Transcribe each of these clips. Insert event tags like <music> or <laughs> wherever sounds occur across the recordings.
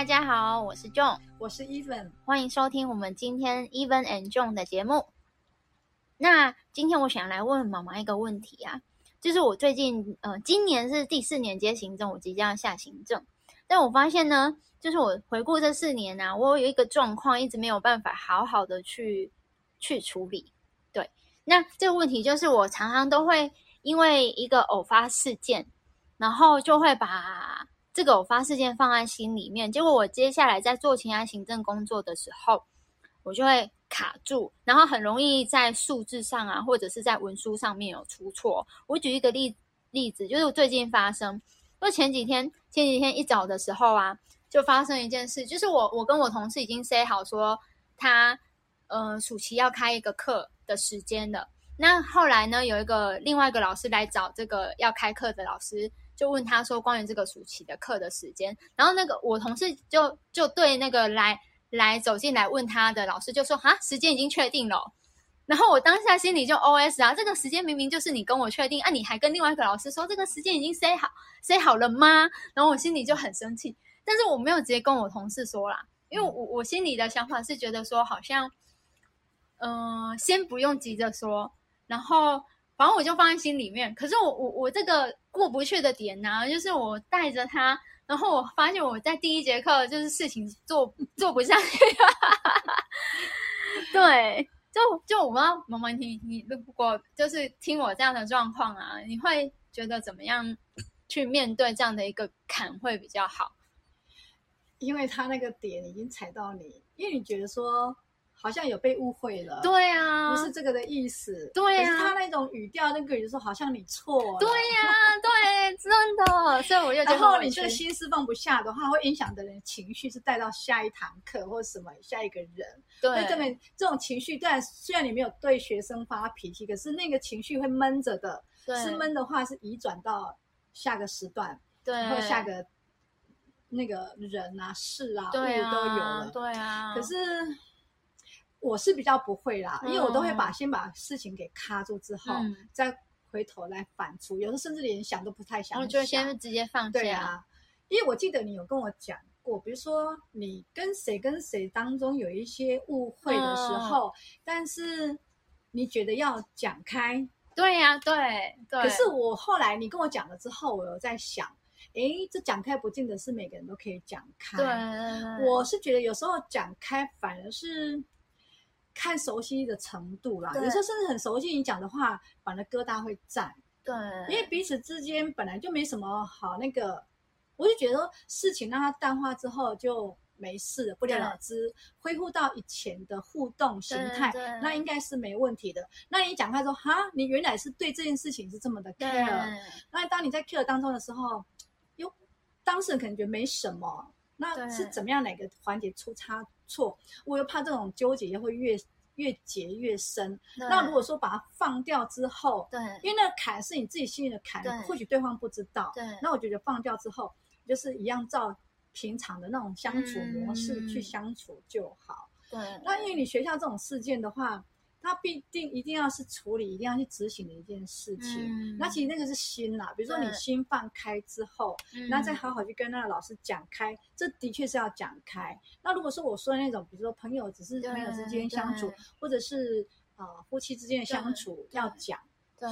大家好，我是 John，我是 Even，欢迎收听我们今天 Even and John 的节目。那今天我想来问妈妈一个问题啊，就是我最近呃，今年是第四年接行政，我即将要下行政，但我发现呢，就是我回顾这四年呢，我有一个状况一直没有办法好好的去去处理。对，那这个问题就是我常常都会因为一个偶发事件，然后就会把。这个偶发事件放在心里面，结果我接下来在做其他行政工作的时候，我就会卡住，然后很容易在数字上啊，或者是在文书上面有出错。我举一个例例子，就是最近发生，就前几天前几天一早的时候啊，就发生一件事，就是我我跟我同事已经 say 好说他呃暑期要开一个课的时间了，那后来呢有一个另外一个老师来找这个要开课的老师。就问他说关于这个暑期的课的时间，然后那个我同事就就对那个来来走进来问他的老师就说哈时间已经确定了，然后我当下心里就 O S 啊，这个时间明明就是你跟我确定啊，你还跟另外一个老师说这个时间已经 say 好 say 好了吗？然后我心里就很生气，但是我没有直接跟我同事说啦，因为我我心里的想法是觉得说好像，嗯，先不用急着说，然后。反正我就放在心里面，可是我我我这个过不去的点呢，就是我带着他，然后我发现我在第一节课就是事情做做不下去，<laughs> 对，就就我妈妈妈，你你如果就是听我这样的状况啊，你会觉得怎么样去面对这样的一个坎会比较好？因为他那个点已经踩到你，因为你觉得说。好像有被误会了，对啊，不是这个的意思，对啊，他那种语调，那个语说好像你错了，对呀，对，真的，所以我就然后你这个心思放不下的话，会影响的人情绪是带到下一堂课或者什么下一个人，对，这边这种情绪，但虽然你没有对学生发脾气，可是那个情绪会闷着的，是闷的话是移转到下个时段，对，或下个那个人啊事啊物都有了，对啊，可是。我是比较不会啦，因为我都会把先把事情给卡住之后，再回头来反刍。有时候甚至连想都不太想，我就先直接放对啊，因为我记得你有跟我讲过，比如说你跟谁跟谁当中有一些误会的时候，但是你觉得要讲开。对呀，对对。可是我后来你跟我讲了之后，我有在想，哎，这讲开不见得是每个人都可以讲开。对，我是觉得有时候讲开反而是。看熟悉的程度啦，有时候甚至很熟悉，你讲的话反而疙瘩会在。对，因为彼此之间本来就没什么好那个，我就觉得事情让它淡化之后就没事了，不了了之，恢复到以前的互动形态，那应该是没问题的。那你讲开说哈，你原来是对这件事情是这么的 care，那当你在 care 当中的时候，哟，当事人可能觉得没什么。那是怎么样哪个环节出差错？我又怕这种纠结会越越结越深。那如果说把它放掉之后，对，因为那个坎是你自己心里的坎，或许对方不知道。对，那我觉得放掉之后，就是一样照平常的那种相处模式去相处就好。对，那因为你学校这种事件的话。他必定一定要是处理，一定要去执行的一件事情。那其实那个是心啦，比如说你心放开之后，那再好好去跟那个老师讲开，这的确是要讲开。那如果说我说的那种，比如说朋友只是朋友之间相处，或者是啊夫妻之间的相处要讲，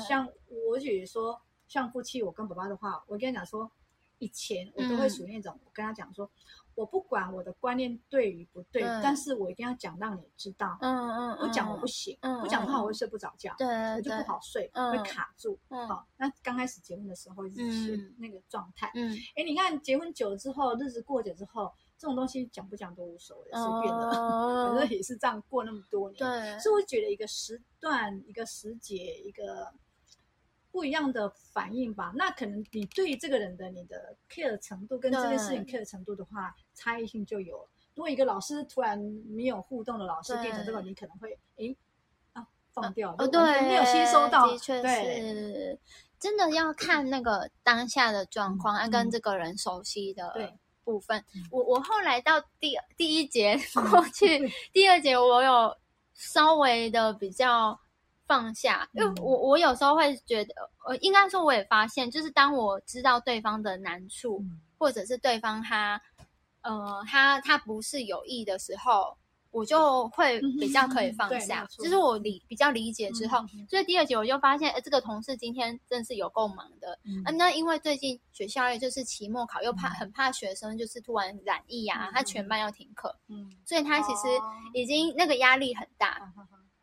像我举说像夫妻，我跟爸爸的话，我跟他讲说，以前我都会属于那种，我跟他讲说。我不管我的观念对与不对，但是我一定要讲让你知道。嗯嗯不讲我不行，不讲的话我会睡不着觉，对，我就不好睡，会卡住。好，那刚开始结婚的时候是那个状态。嗯，哎，你看结婚久了之后，日子过久之后，这种东西讲不讲都无所谓，随便的。反正也是这样过那么多年，对，所以我觉得一个时段、一个时节、一个。不一样的反应吧，那可能你对这个人的你的 care 程度跟这件事情 care 程度的话，差异性就有。如果一个老师突然没有互动的老师变成这个，你可能会诶啊放掉，哦对，没有吸收到，的确是，真的要看那个当下的状况，要跟这个人熟悉的部分。我我后来到第第一节 <laughs> 过去，第二节我有稍微的比较。放下，因为我我有时候会觉得，呃，应该说我也发现，就是当我知道对方的难处，或者是对方他，呃，他他不是有意的时候，我就会比较可以放下。就是我理比较理解之后，所以第二节我就发现，哎，这个同事今天真是有够忙的。嗯，那因为最近学校也就是期末考，又怕很怕学生就是突然染疫啊，他全班要停课。嗯，所以他其实已经那个压力很大。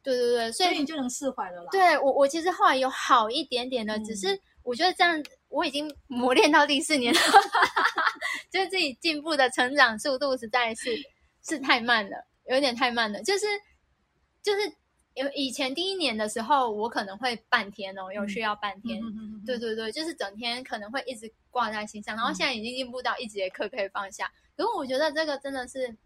对对对，所以你就能释怀了啦。对我，我其实后来有好一点点的，只是我觉得这样我已经磨练到第四年了，<laughs> 就是自己进步的成长速度实在是是太慢了，有点太慢了。就是就是有以前第一年的时候，我可能会半天哦，有需要半天。对对对，就是整天可能会一直挂在心上，然后现在已经进步到一节课可以放下。可是我觉得这个真的是，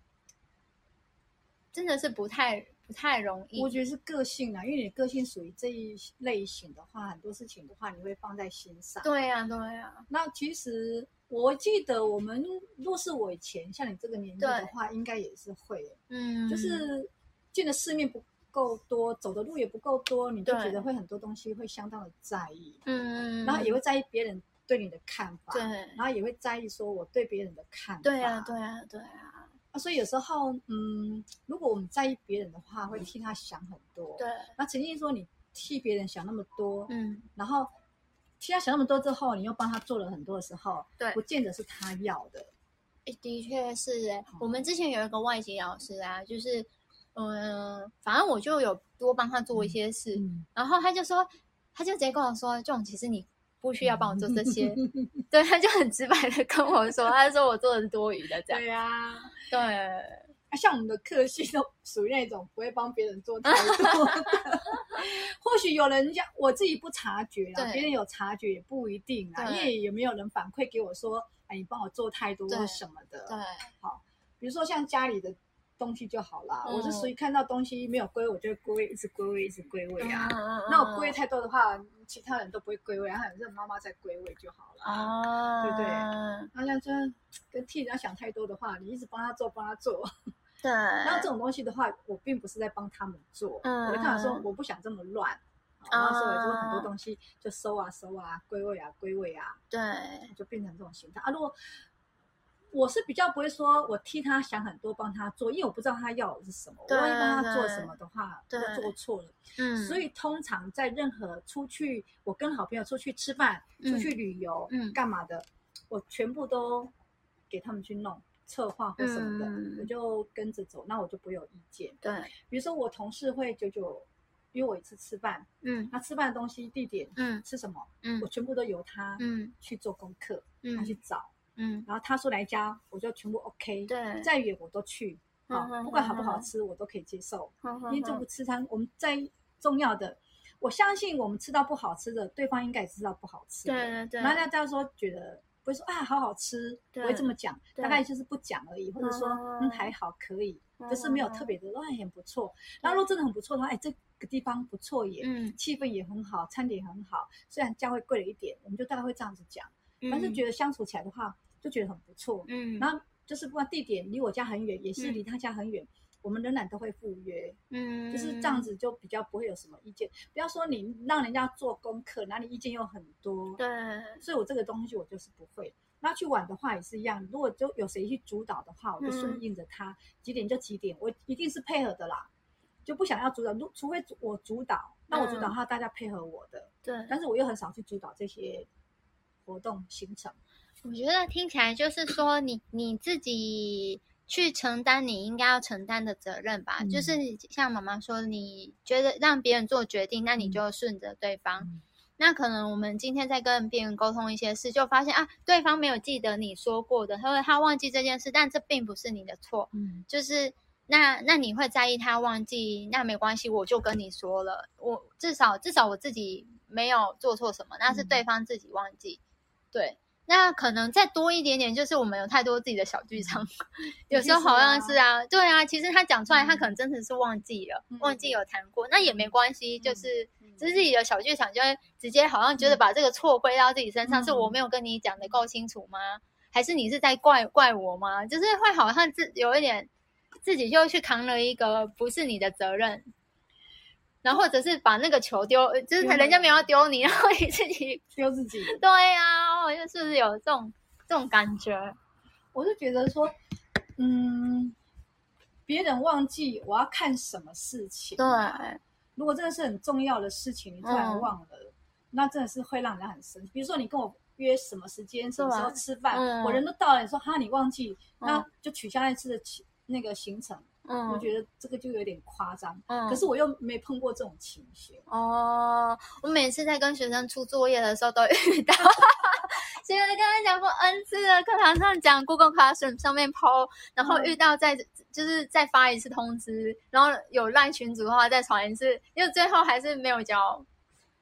真的是不太。不太容易，我觉得是个性啊，因为你个性属于这一类型的话，很多事情的话你会放在心上。对呀，对呀。那其实我记得我们若是我以前像你这个年纪的话，应该也是会，嗯，就是见的世面不够多，走的路也不够多，你就觉得会很多东西会相当的在意，嗯，然后也会在意别人对你的看法，对，然后也会在意说我对别人的看法，对呀，对呀，对呀。啊，所以有时候，嗯，如果我们在意别人的话，会替他想很多。对。那曾经说你替别人想那么多，嗯，然后替他想那么多之后，你又帮他做了很多的时候，对，不见得是他要的。的确是哎，我们之前有一个外籍老师啊，就是，嗯，反正我就有多帮他做一些事，然后他就说，他就直接跟我说，这种其实你。不需要帮我做这些，对，他就很直白的跟我说，他说我做的是多余的，这样。对呀，对，像我们的客系都属于那种不会帮别人做太多的。或许有人家我自己不察觉啊，别人有察觉也不一定啊，因为有没有人反馈给我说，哎，你帮我做太多什么的。对，好，比如说像家里的。东西就好了，我是属于看到东西没有归，我就归位，一直归位，一直归位啊。那我归位太多的话，其他人都不会归位，然后让妈妈在归位就好了，啊，对不对？那像这跟替人家想太多的话，你一直帮他做，帮他做。<laughs> 对。然后这种东西的话，我并不是在帮他们做，我跟他说我不想这么乱，然后所以说很多东西就收啊收啊，归位啊归位啊，对，就变成这种形态啊。如果我是比较不会说，我替他想很多，帮他做，因为我不知道他要的是什么。我万一帮他做什么的话，就做错了。嗯，所以通常在任何出去，我跟好朋友出去吃饭、出去旅游、嗯，干嘛的，我全部都给他们去弄策划或什么的，我就跟着走，那我就不会有意见。对，比如说我同事会久久约我一次吃饭，嗯，那吃饭的东西、地点，嗯，吃什么，嗯，我全部都由他，嗯，去做功课，嗯，他去找。嗯，然后他说来家，我就全部 OK。对，再远我都去，好，不管好不好吃，我都可以接受。因为这不吃餐，我们在重要的，我相信我们吃到不好吃的，对方应该也知道不好吃。对对对。然后大家说觉得不会说啊好好吃，不会这么讲，大概就是不讲而已，或者说嗯还好可以，就是没有特别的，都很不错。然后如果真的很不错的话，哎这个地方不错也，嗯，气氛也很好，餐点很好，虽然价位贵了一点，我们就大概会这样子讲，但是觉得相处起来的话。就觉得很不错，嗯，然后就是不管地点离我家很远，也是离他家很远，我们仍然都会赴约，嗯，就是这样子就比较不会有什么意见。不要说你让人家做功课，哪里意见又很多，对，所以我这个东西我就是不会。那去玩的话也是一样，如果就有谁去主导的话，我就顺应着他，几点就几点，我一定是配合的啦，就不想要主导，如除非我主导，那我主导的话大家配合我的，对，但是我又很少去主导这些活动行程。我觉得听起来就是说，你你自己去承担你应该要承担的责任吧。就是像妈妈说，你觉得让别人做决定，那你就顺着对方。那可能我们今天在跟别人沟通一些事，就发现啊，对方没有记得你说过的，他说他忘记这件事，但这并不是你的错。嗯，就是那那你会在意他忘记，那没关系，我就跟你说了，我至少至少我自己没有做错什么，那是对方自己忘记，对。那可能再多一点点，就是我们有太多自己的小剧场，<laughs> 有时候好像是啊，对啊，其实他讲出来，他可能真的是忘记了，忘记有谈过，那也没关系，就是只是自己的小剧场，就会直接好像觉得把这个错归到自己身上，是我没有跟你讲的够清楚吗？还是你是在怪怪我吗？就是会好像自有一点自己就去扛了一个不是你的责任。然后或者是把那个球丢，就是人家没有丢你，然后你自己 <laughs> 丢自己。对呀，我就是不是有这种这种感觉。我是觉得说，嗯，别人忘记我要看什么事情。对，如果真的是很重要的事情，你突然忘了，那真的是会让人很生气。比如说你跟我约什么时间、什么时候吃饭，我人都到了，你说哈你忘记，那就取消那次的那个行程。嗯，我觉得这个就有点夸张。嗯，可是我又没碰过这种情形。哦，我每次在跟学生出作业的时候都遇到。其 <laughs> 实跟他讲过 N 次的课堂上讲 Google Classroom 上面抛，然后遇到再就是再发一次通知，然后有赖群组的话再传一次，因为最后还是没有交。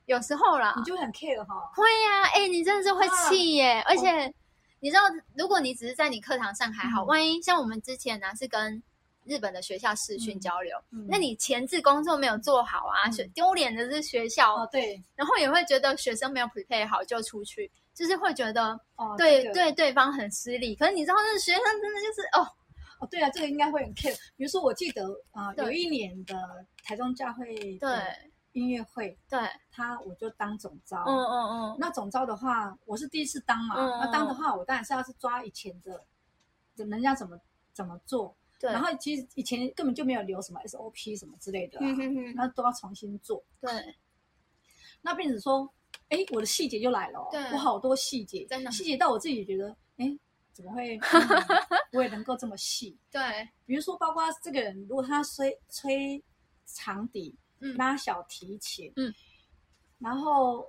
有时候啦，你就很 care 哈。会呀，哎，你真的是会气耶！而且你知道，如果你只是在你课堂上还好，万一像我们之前呢是跟。日本的学校视讯交流，那你前置工作没有做好啊？学丢脸的是学校哦，对，然后也会觉得学生没有 prepare 好就出去，就是会觉得对对对方很失礼。可是你知道，那学生真的就是哦哦，对啊，这个应该会很 care。比如说，我记得啊，有一年的台中教会对音乐会，对他我就当总招，嗯嗯嗯。那总招的话，我是第一次当嘛，那当的话，我当然是要是抓以前的，人家怎么怎么做。然后其实以前根本就没有留什么 SOP 什么之类的，那都要重新做。对，那变成说，哎，我的细节就来了，我好多细节，真的细节到我自己也觉得，哎，怎么会 <laughs> 我也能够这么细？对，比如说包括这个人，如果他吹吹长笛，拉小提琴，嗯，然后。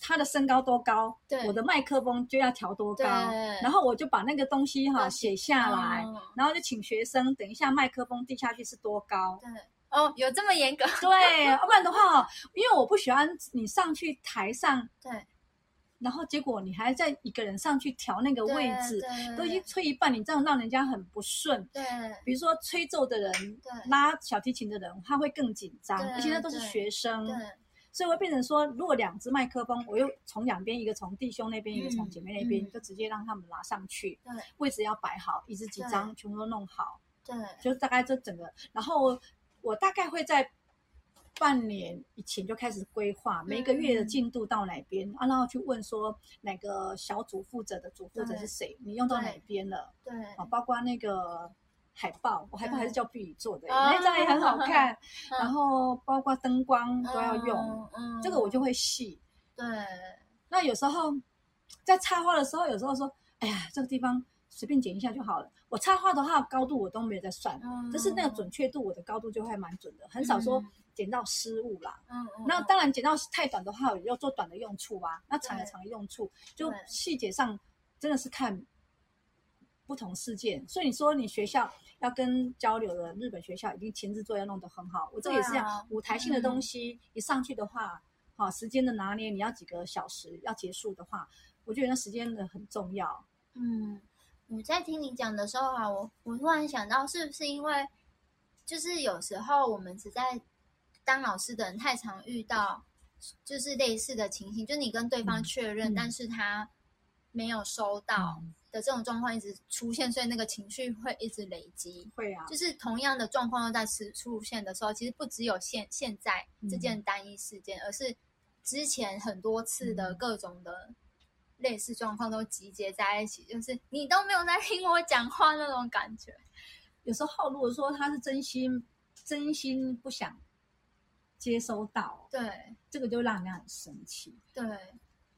他的身高多高，我的麦克风就要调多高，然后我就把那个东西哈写下来，然后就请学生等一下麦克风递下去是多高。对，哦，有这么严格？<laughs> 对，要不然的话，因为我不喜欢你上去台上，对，然后结果你还在一个人上去调那个位置，都已经吹一半，你这样让人家很不顺。对，比如说吹奏的人，拉小提琴的人，他会更紧张，而且那都是学生。所以会变成说，如果两只麦克风，我又从两边，一个从弟兄那边，一个从姐妹那边，就直接让他们拿上去。对，位置要摆好，椅子几张全部都弄好。对，就大概这整个，然后我大概会在半年以前就开始规划每一个月的进度到哪边啊，然后去问说哪个小组负责的组负责是谁，你用到哪边了？对，啊，包括那个。海报，我海报还是叫碧宇做的，那张也很好 <laughs> 看。然后包括灯光都要用，这个我就会细。对，那有时候在插花的时候，有时候说，哎呀，这个地方随便剪一下就好了。我插花的话，高度我都没有在算，但是那个准确度，我的高度就会蛮准的，很少说剪到失误啦。嗯嗯。那当然剪到太短的话，要做短的用处啊。那长的长的用处，就细节上真的是看不同事件。所以你说你学校。要跟交流的日本学校已经前置作业弄得很好，我这也是这样。舞台性的东西一上去的话，好时间的拿捏，你要几个小时要结束的话，我觉得那时间的很重要。嗯，我在听你讲的时候啊，我我突然想到，是不是因为就是有时候我们只在当老师的人太常遇到，就是类似的情形，就你跟对方确认，但是他没有收到。的这种状况一直出现，所以那个情绪会一直累积。会啊，就是同样的状况又在出出现的时候，其实不只有现现在这件单一事件，而是之前很多次的各种的类似状况都集结在一起，就是你都没有在听我讲话那种感觉。有时候，如果说他是真心真心不想接收到，对这个就让人家很生气。对。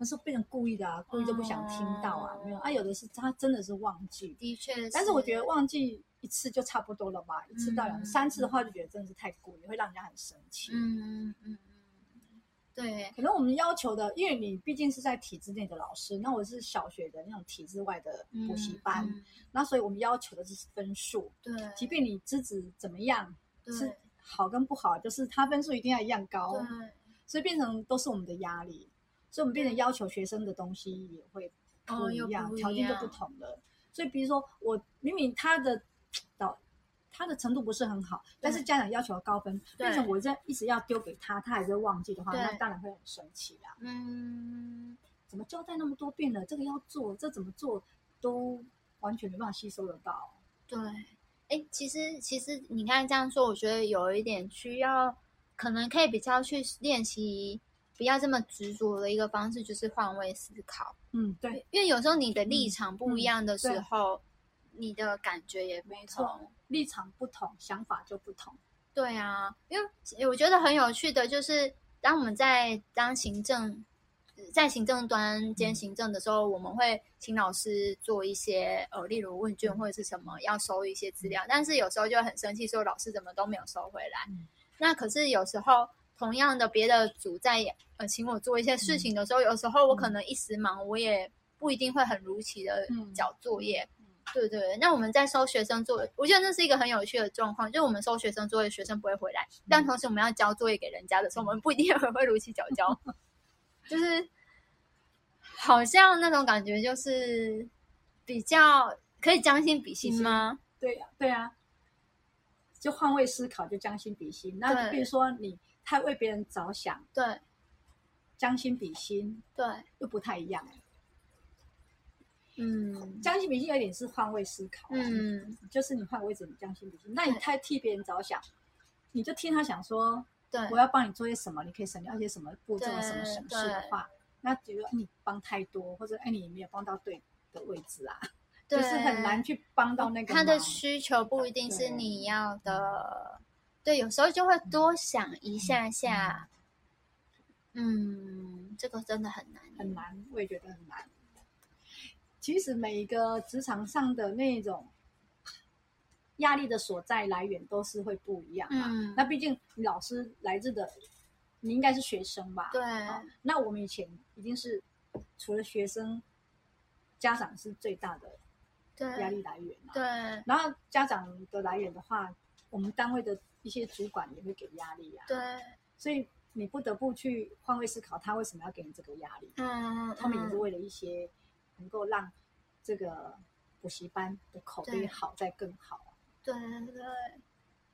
那是变成故意的啊，故意就不想听到啊，没有啊，有的是他真的是忘记，的确，但是我觉得忘记一次就差不多了吧，一次到两三次的话，就觉得真的是太故意，会让人家很生气。嗯嗯嗯，对，可能我们要求的，因为你毕竟是在体制内的老师，那我是小学的那种体制外的补习班，那所以我们要求的就是分数，对，即便你资质怎么样，是好跟不好，就是他分数一定要一样高，所以变成都是我们的压力。所以，我们变成要求学生的东西也会不一样，条件就不同了。所以，比如说，我明明他的导他的程度不是很好，但是家长要求高分，变成我这一直要丢给他，他还是忘记的话，那当然会很生气啦。嗯，怎么交代那么多遍了？这个要做，这怎么做都完全没办法吸收得到。对，哎，其实其实你看这样说，我觉得有一点需要，可能可以比较去练习。不要这么执着的一个方式，就是换位思考。嗯，对，因为有时候你的立场不一样的时候，你的感觉也没错，立场不同，想法就不同。对啊，因为我觉得很有趣的就是，当我们在当行政。在行政端兼行政的时候，我们会请老师做一些呃，例如问卷或者是什么，要收一些资料。但是有时候就很生气，说老师怎么都没有收回来。那可是有时候同样的别的组在呃请我做一些事情的时候，有时候我可能一时忙，我也不一定会很如期的交作业。对对，那我们在收学生作业，我觉得那是一个很有趣的状况，就是我们收学生作业，学生不会回来，但同时我们要交作业给人家的时候，我们不一定会如期交交。<laughs> 就是好像那种感觉，就是比较可以将心比心吗？对呀，对呀，就换位思考，就将心比心。那比如说你太为别人着想，对，将心比心，对，又不太一样。嗯，将心比心有点是换位思考，嗯，就是你换位置，你将心比心。那你太替别人着想，你就听他想说。对，我要帮你做些什么，你可以省掉一些什么步骤、什么省事的话，那觉得你帮太多，或者哎你没有帮到对的位置啊，就是很难去帮到那个。他的需求不一定是你要的，对，有时候就会多想一下下。嗯，这个真的很难，很难，我也觉得很难。其实每一个职场上的那种。压力的所在来源都是会不一样嘛？那毕竟老师来自的，你应该是学生吧？对。那我们以前一定是除了学生，家长是最大的压力来源嘛？对。然后家长的来源的话，我们单位的一些主管也会给压力啊。对。所以你不得不去换位思考，他为什么要给你这个压力？嗯。他们也是为了一些能够让这个补习班的口碑好，再更好。对对，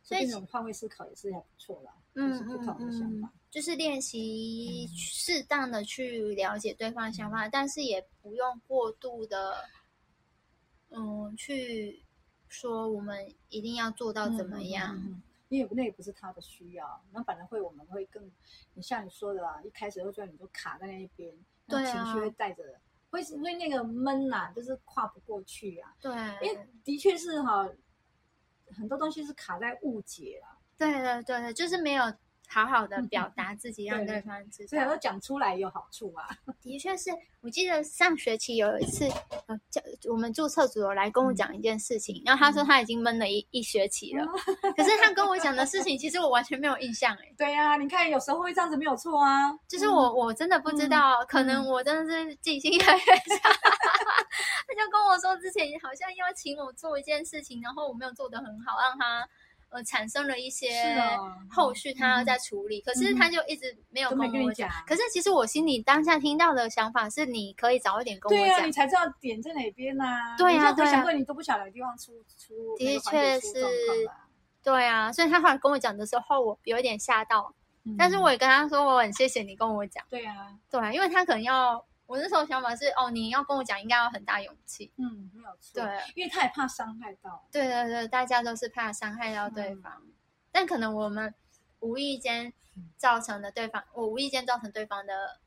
所以这种换位思考也是很不错啦。嗯嗯嗯，就是练习适当的去了解对方的想法，但是也不用过度的，嗯，去说我们一定要做到怎么样，因为那也不是他的需要。那反而会我们会更，你像你说的啊，一开始会觉得你就卡在那一边，对情绪会带着，会因为那个闷呐，就是跨不过去啊。对，因为的确是哈。很多东西是卡在误解了，对对对就是没有好好的表达自己，让对方知道。所以说讲出来有好处啊。<laughs> 的确是我记得上学期有一次，呃，叫我们注册组有来跟我讲一件事情，然后他说他已经闷了一一学期了，可是他跟我讲的事情，其实我完全没有印象哎。<laughs> 对呀，你看有时候会这样子没有错啊，就是我我真的不知道，可能我真的是记性越来越差。<laughs> 他就跟我说，之前好像邀请我做一件事情，然后我没有做得很好，让他呃产生了一些后续，他要再处理。可是他就一直没有跟我讲。可是其实我心里当下听到的想法是，你可以早一点跟我讲，你才知道点在哪边呢？对呀，对呀，你都不晓得地方出出的确是，对啊。所以他后来跟我讲的时候，我有一点吓到，但是我也跟他说，我很谢谢你跟我讲。对啊，对啊，因为他可能要。我那时候想法是，哦，你要跟我讲，应该要很大勇气。嗯，没有错。对，因为他也怕伤害到。对对对，大家都是怕伤害到对方，但可能我们无意间造成的对方，我无意间造成对方的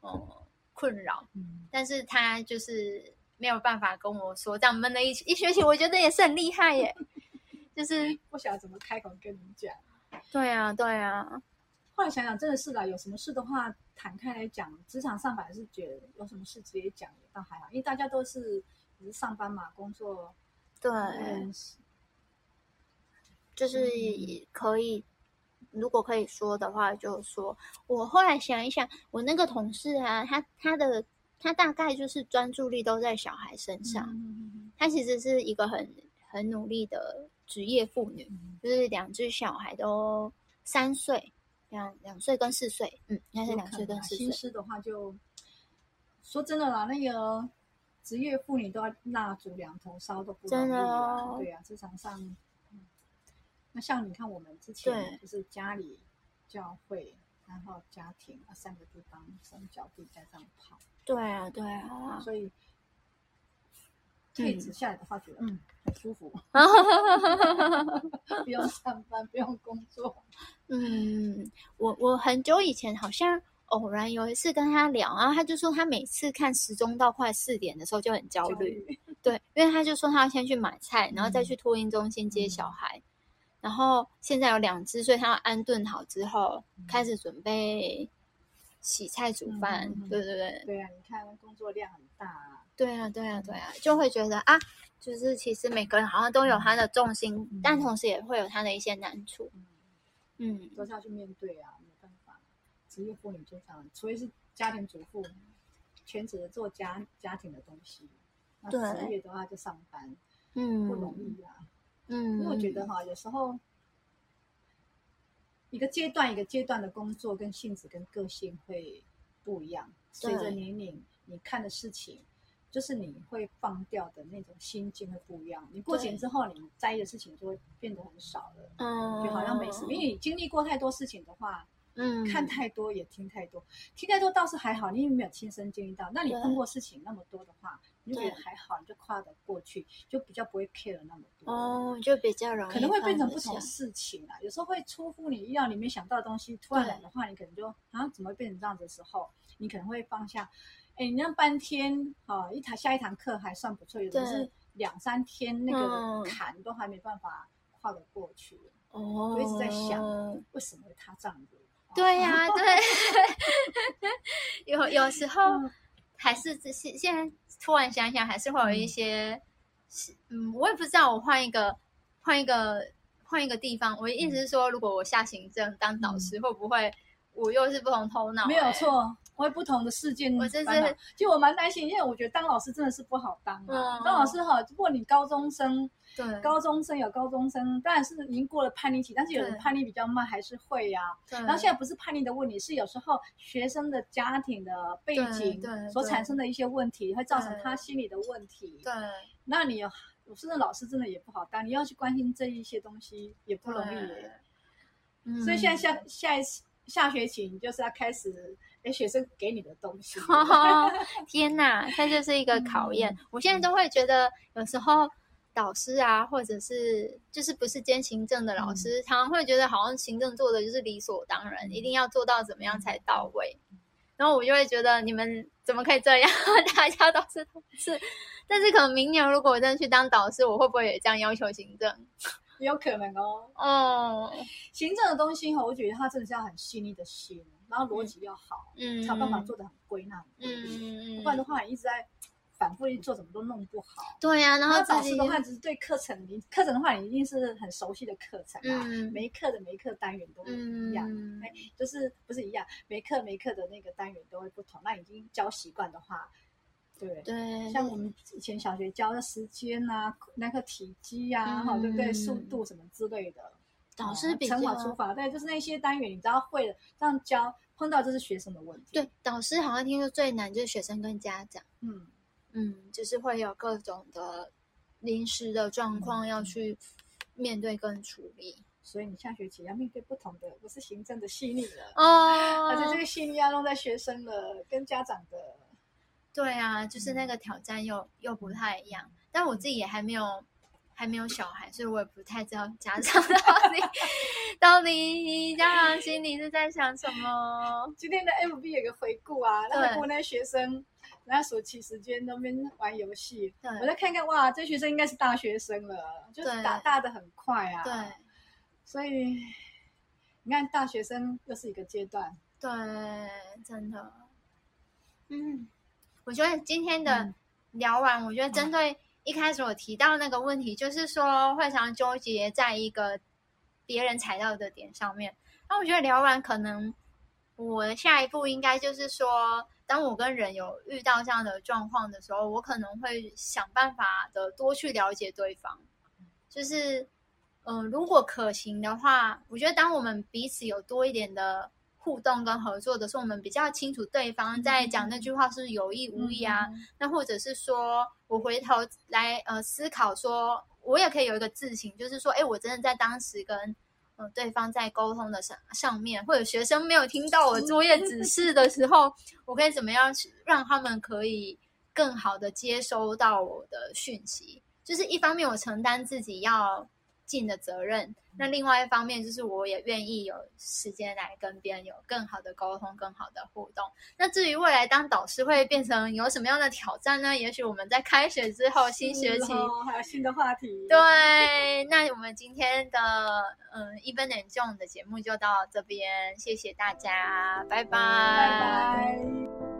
哦困扰。嗯，但是他就是没有办法跟我说，这样闷了一一学期，我觉得也是很厉害耶。就是不晓得怎么开口跟你讲。对啊，对啊。后来想想，真的是啦，有什么事的话。坦开来讲，职场上反而是觉得有什么事直接讲也倒还好，因为大家都是只是上班嘛，工作对，就是可以，如果可以说的话，就说。我后来想一想，我那个同事啊，他他的他大概就是专注力都在小孩身上，他其实是一个很很努力的职业妇女，就是两只小孩都三岁。两两岁跟四岁，嗯，应该是两岁跟四岁。心思的话，就说真的啦，那个职业妇女都要蜡烛两头烧，都不容易啊。对啊，职场上，那像你看，我们之前就是家里、教会，然后家庭啊三个地方三脚地在这样跑。对啊，对啊，所以。退职下来的话，觉得嗯很舒服，<laughs> 不用上班，不用工作。嗯，我我很久以前好像偶然有一次跟他聊，然后他就说他每次看时钟到快四点的时候就很焦虑，对，因为他就说他要先去买菜，然后再去托婴中心接小孩，然后现在有两只，所以他要安顿好之后，开始准备洗菜煮饭。对对对，对啊，你看工作量很大。啊。对啊，对啊，对啊，就会觉得啊，就是其实每个人好像都有他的重心，但同时也会有他的一些难处。嗯，都是要去面对啊，没办法，职业妇女就这样，除非是家庭主妇，全职的做家家庭的东西，那职业的话就上班，嗯，不容易啊，嗯，因为我觉得哈，有时候一个阶段一个阶段的工作跟性质跟个性会不一样，随着年龄，你看的事情。就是你会放掉的那种心境会不一样。你过节之后，你在意的事情就会变得很少了，嗯，就好像没事。因为你经历过太多事情的话，嗯，看太多也听太多，听太多倒是还好，你有没有亲身经历到？那你碰过事情那么多的话，你就觉得还好，你就跨得过去，就比较不会 care 那么多。哦，就比较容易。可能会变成不同的事情啊，有时候会出乎你意料，你没想到的东西，突然来的话，你可能就啊，怎么会变成这样子的时候，你可能会放下。哎，你那半天啊，一堂下一堂课还算不错，有的是两三天那个坎都还没办法跨得过去。哦，我一直在想，为什么他这样子？对呀，<laughs> 对，<laughs> 有有时候还是这些，现在突然想想，还是会有一些，嗯，我也不知道，我换一个，换一个，换一个地方。我的意思是说，如果我下行政当导师，会不会我又是不同头脑？没有错。会不同的事件，我真是，就我蛮担心，因为我觉得当老师真的是不好当啊。当老师哈，如果你高中生，对，高中生有高中生，当然是已经过了叛逆期，但是有人叛逆比较慢，还是会呀。然后现在不是叛逆的问题，是有时候学生的家庭的背景所产生的一些问题，会造成他心理的问题。对，那你我是老师真的也不好当，你要去关心这一些东西也不容易。所以现在下下一次下学期，你就是要开始。哎，学生给你的东西，<laughs> 天哪，这就是一个考验。我现在都会觉得，有时候导师啊，或者是就是不是兼行政的老师，常常会觉得好像行政做的就是理所当然，一定要做到怎么样才到位。然后我就会觉得，你们怎么可以这样？<laughs> 大家都是同事，但是可能明年如果我真的去当导师，我会不会也这样要求行政？有可能哦。哦，行政的东西哈，我觉得它真的是要很细腻的心。然后逻辑要好，嗯，才有办法做的很归纳，嗯，不然的话，你一直在反复去做，怎么都弄不好。对呀，然后老师的话，只是对课程，你课程的话，你一定是很熟悉的课程啊，每一课的每一课单元都一样，哎，就是不是一样，每课每课的那个单元都会不同。那已经教习惯的话，对对，像我们以前小学教的时间啊，那个体积呀，哈，对不对？速度什么之类的。导师比较乘法除法，对，就是那些单元，你只要会了，这样教，碰到就是学生的问题。对，导师好像听说最难就是学生跟家长，嗯嗯，就是会有各种的临时的状况要去面对跟处理，所以你下学期要面对不同的，不是行政的细腻了哦，而且这个细腻要弄在学生的跟家长的。对啊，就是那个挑战又又不太一样，但我自己也还没有。还没有小孩，所以我也不太知道家长 <laughs> 到底到底家长心里是在想什么。今天的 FB 有个回顾啊，那回顾那学生，那暑期时间那边玩游戏，我再看看，哇，这学生应该是大学生了，就是打大的很快啊。对，所以你看大学生又是一个阶段。对，真的。嗯，我觉得今天的聊完，我觉得针对。一开始我提到那个问题，就是说会常纠结在一个别人踩到的点上面。那我觉得聊完，可能我下一步应该就是说，当我跟人有遇到这样的状况的时候，我可能会想办法的多去了解对方。就是，嗯，如果可行的话，我觉得当我们彼此有多一点的。互动跟合作的时候，我们比较清楚对方在讲那句话是有意无意啊。那或者是说我回头来呃思考，说我也可以有一个自省，就是说，哎，我真的在当时跟呃对方在沟通的上上面，或者学生没有听到我作业指示的时候，<laughs> 我可以怎么样让他们可以更好的接收到我的讯息？就是一方面我承担自己要。尽的责任。那另外一方面，就是我也愿意有时间来跟别人有更好的沟通、更好的互动。那至于未来当导师会变成有什么样的挑战呢？也许我们在开学之后，新学期还有新的话题。对，那我们今天的嗯一分点钟的节目就到这边，谢谢大家，拜拜，拜拜。